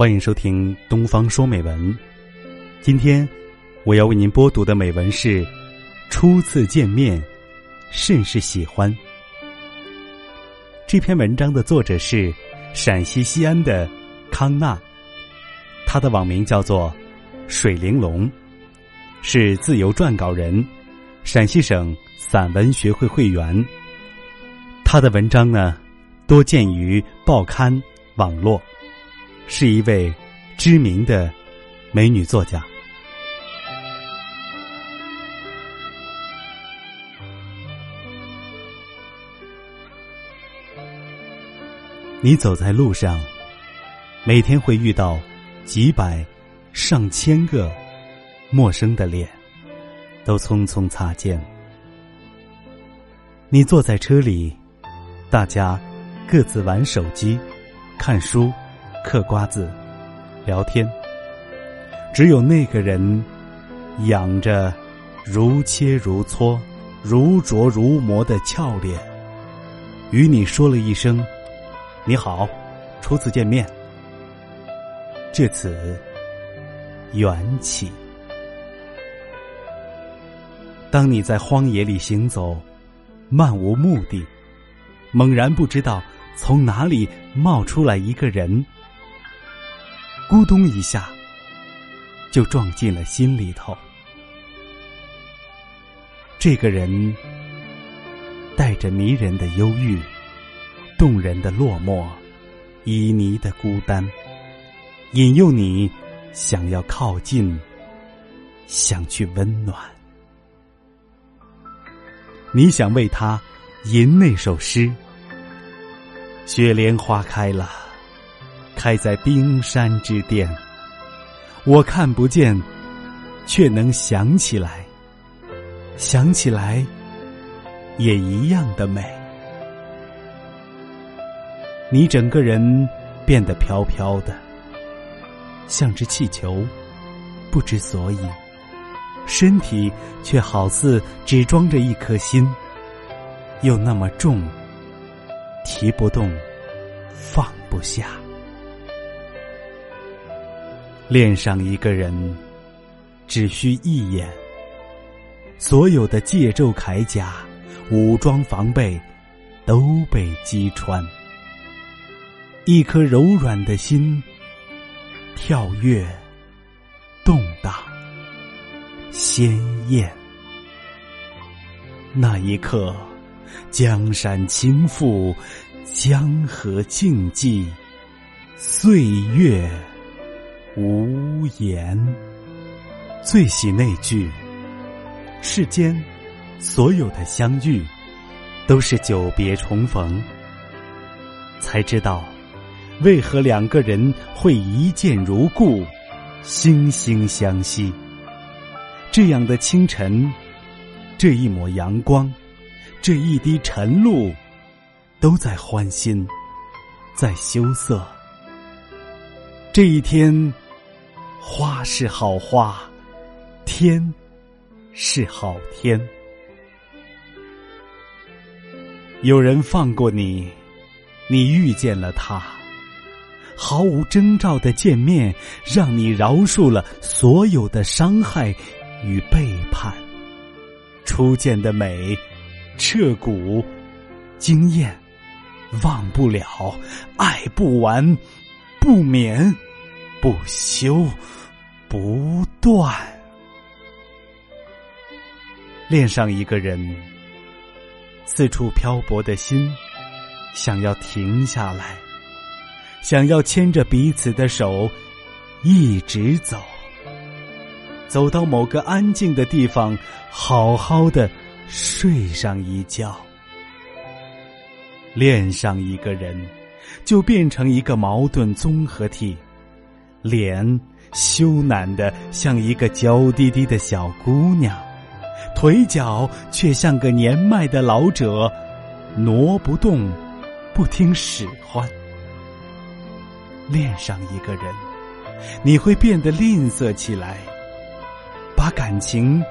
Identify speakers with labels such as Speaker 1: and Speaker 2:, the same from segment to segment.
Speaker 1: 欢迎收听《东方说美文》。今天我要为您播读的美文是《初次见面，甚是喜欢》。这篇文章的作者是陕西西安的康娜，他的网名叫做水玲珑，是自由撰稿人，陕西省散文学会会员。他的文章呢，多见于报刊、网络。是一位知名的美女作家。你走在路上，每天会遇到几百、上千个陌生的脸，都匆匆擦肩。你坐在车里，大家各自玩手机、看书。嗑瓜子，聊天。只有那个人，仰着如切如磋、如琢如磨的俏脸，与你说了一声：“你好，初次见面。”至此，缘起。当你在荒野里行走，漫无目的，猛然不知道从哪里冒出来一个人。咕咚一下，就撞进了心里头。这个人带着迷人的忧郁、动人的落寞、旖旎的孤单，引诱你想要靠近，想去温暖。你想为他吟那首诗：雪莲花开了。开在冰山之巅，我看不见，却能想起来。想起来，也一样的美。你整个人变得飘飘的，像只气球，不知所以，身体却好似只装着一颗心，又那么重，提不动，放不下。恋上一个人，只需一眼，所有的戒咒铠甲、武装防备都被击穿。一颗柔软的心，跳跃、动荡、鲜艳。那一刻，江山倾覆，江河静寂，岁月。无言，最喜那句：“世间所有的相遇，都是久别重逢。”才知道，为何两个人会一见如故，惺惺相惜。这样的清晨，这一抹阳光，这一滴晨露，都在欢欣，在羞涩。这一天。花是好花，天是好天。有人放过你，你遇见了他，毫无征兆的见面，让你饶恕了所有的伤害与背叛。初见的美，彻骨惊艳，忘不了，爱不完，不眠。不休，不断。恋上一个人，四处漂泊的心，想要停下来，想要牵着彼此的手，一直走，走到某个安静的地方，好好的睡上一觉。恋上一个人，就变成一个矛盾综合体。脸羞赧的像一个娇滴滴的小姑娘，腿脚却像个年迈的老者，挪不动，不听使唤。恋上一个人，你会变得吝啬起来，把感情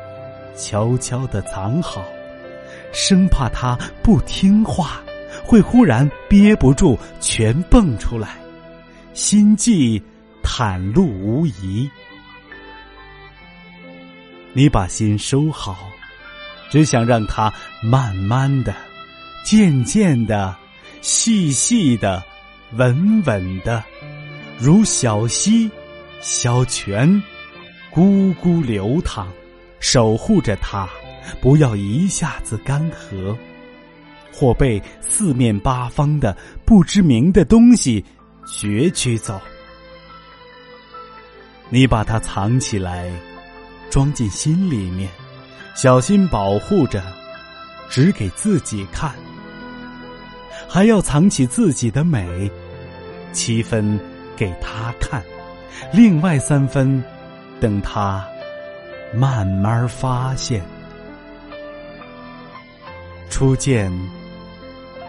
Speaker 1: 悄悄的藏好，生怕他不听话，会忽然憋不住全蹦出来，心悸。袒露无遗。你把心收好，只想让它慢慢的、渐渐的、细细的、稳稳的，如小溪、小泉，咕咕流淌，守护着它，不要一下子干涸，或被四面八方的不知名的东西攫取走。你把它藏起来。装进心里面，小心保护着，只给自己看。还要藏起自己的美，七分给他看，另外三分等他慢慢发现。初见，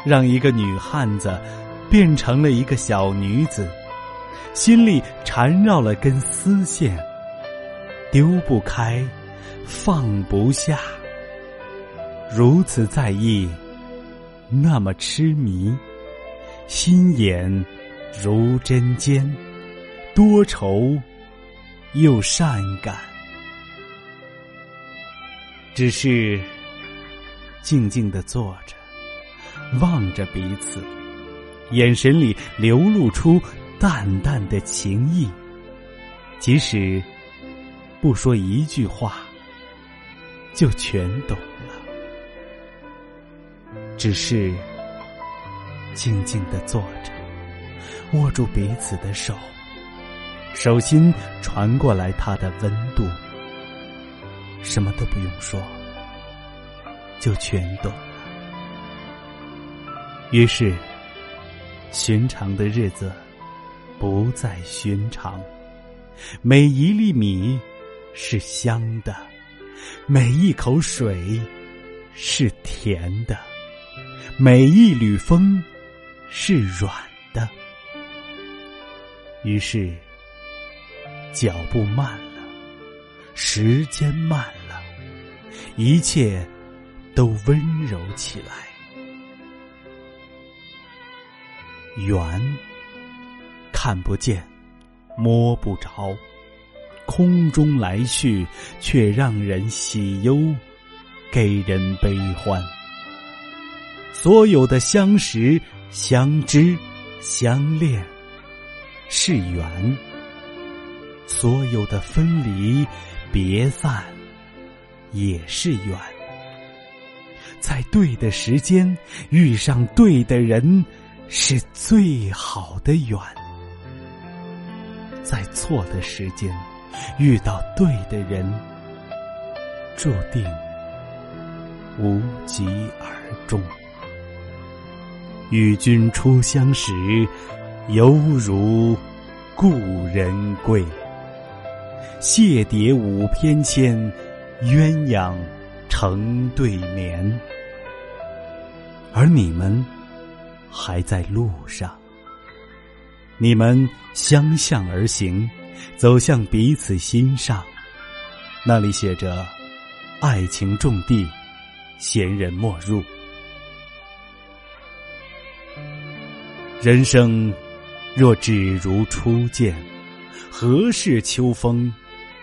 Speaker 1: 让一个女汉子变成了一个小女子，心里缠绕了根丝线。丢不开，放不下，如此在意，那么痴迷，心眼如针尖，多愁又善感，只是静静的坐着，望着彼此，眼神里流露出淡淡的情意，即使。不说一句话，就全懂了。只是静静的坐着，握住彼此的手，手心传过来他的温度，什么都不用说，就全懂。于是，寻常的日子不再寻常，每一粒米。是香的，每一口水是甜的，每一缕风是软的。于是，脚步慢了，时间慢了，一切都温柔起来。缘看不见，摸不着。空中来去，却让人喜忧，给人悲欢。所有的相识、相知、相恋，是缘；所有的分离、别散，也是缘。在对的时间遇上对的人，是最好的缘；在错的时间。遇到对的人，注定无疾而终。与君初相识，犹如故人归。谢蝶舞翩跹，鸳鸯成对眠。而你们还在路上，你们相向而行。走向彼此心上，那里写着“爱情种地，闲人莫入”。人生若只如初见，何事秋风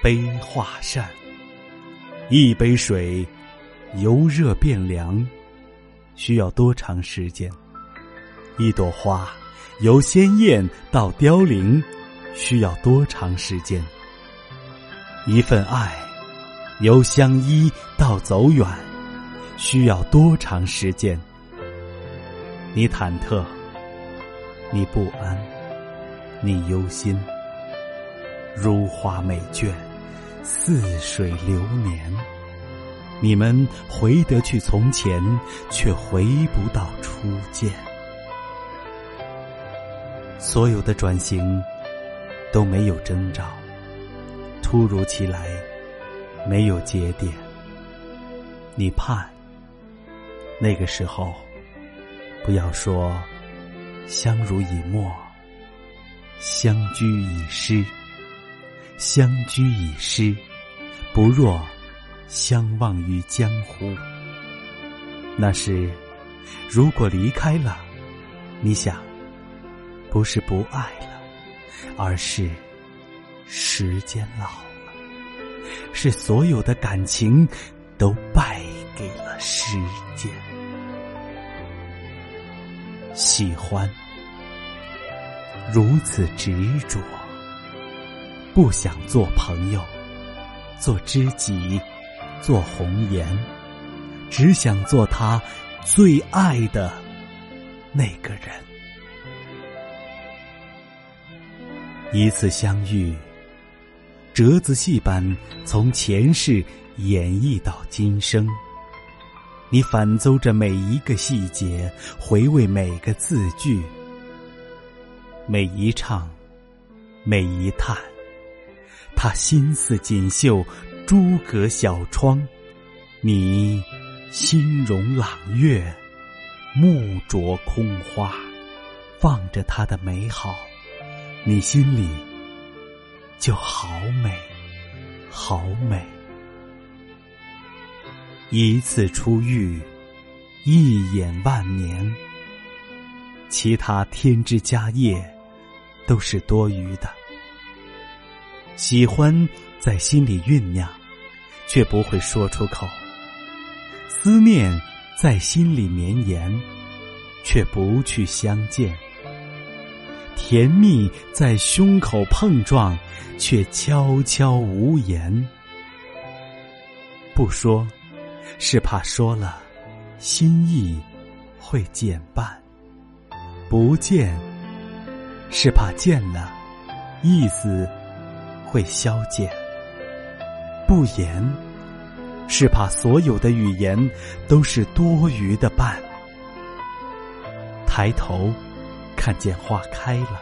Speaker 1: 悲画扇？一杯水由热变凉，需要多长时间？一朵花由鲜艳到凋零。需要多长时间？一份爱，由相依到走远，需要多长时间？你忐忑，你不安，你忧心。如花美眷，似水流年。你们回得去从前，却回不到初见。所有的转型。都没有征兆，突如其来，没有节点。你盼，那个时候，不要说相濡以沫，相居已失，相居已失，不若相忘于江湖。那时，如果离开了，你想，不是不爱了。而是时间老了，是所有的感情都败给了时间。喜欢如此执着，不想做朋友，做知己，做红颜，只想做他最爱的那个人。一次相遇。折子戏般从前世演绎到今生，你反奏着每一个细节，回味每个字句，每一唱，每一叹。他心似锦绣，诸葛小窗，你心容朗月，目着空花，放着他的美好，你心里。就好美，好美。一次初遇，一眼万年。其他添枝加叶，都是多余的。喜欢在心里酝酿，却不会说出口；思念在心里绵延，却不去相见。甜蜜在胸口碰撞，却悄悄无言。不说，是怕说了，心意会减半；不见，是怕见了，意思会消减；不言，是怕所有的语言都是多余的伴。抬头。看见花开了，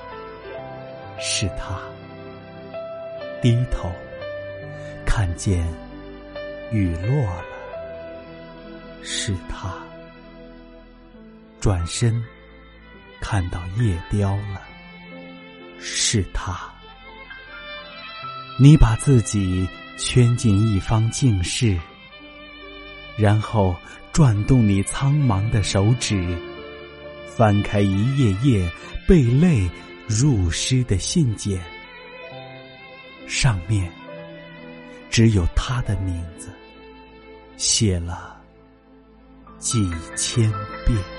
Speaker 1: 是他；低头看见雨落了，是他；转身看到叶凋了，是他。你把自己圈进一方静室，然后转动你苍茫的手指。翻开一页页被泪入诗的信件，上面只有他的名字，写了几千遍。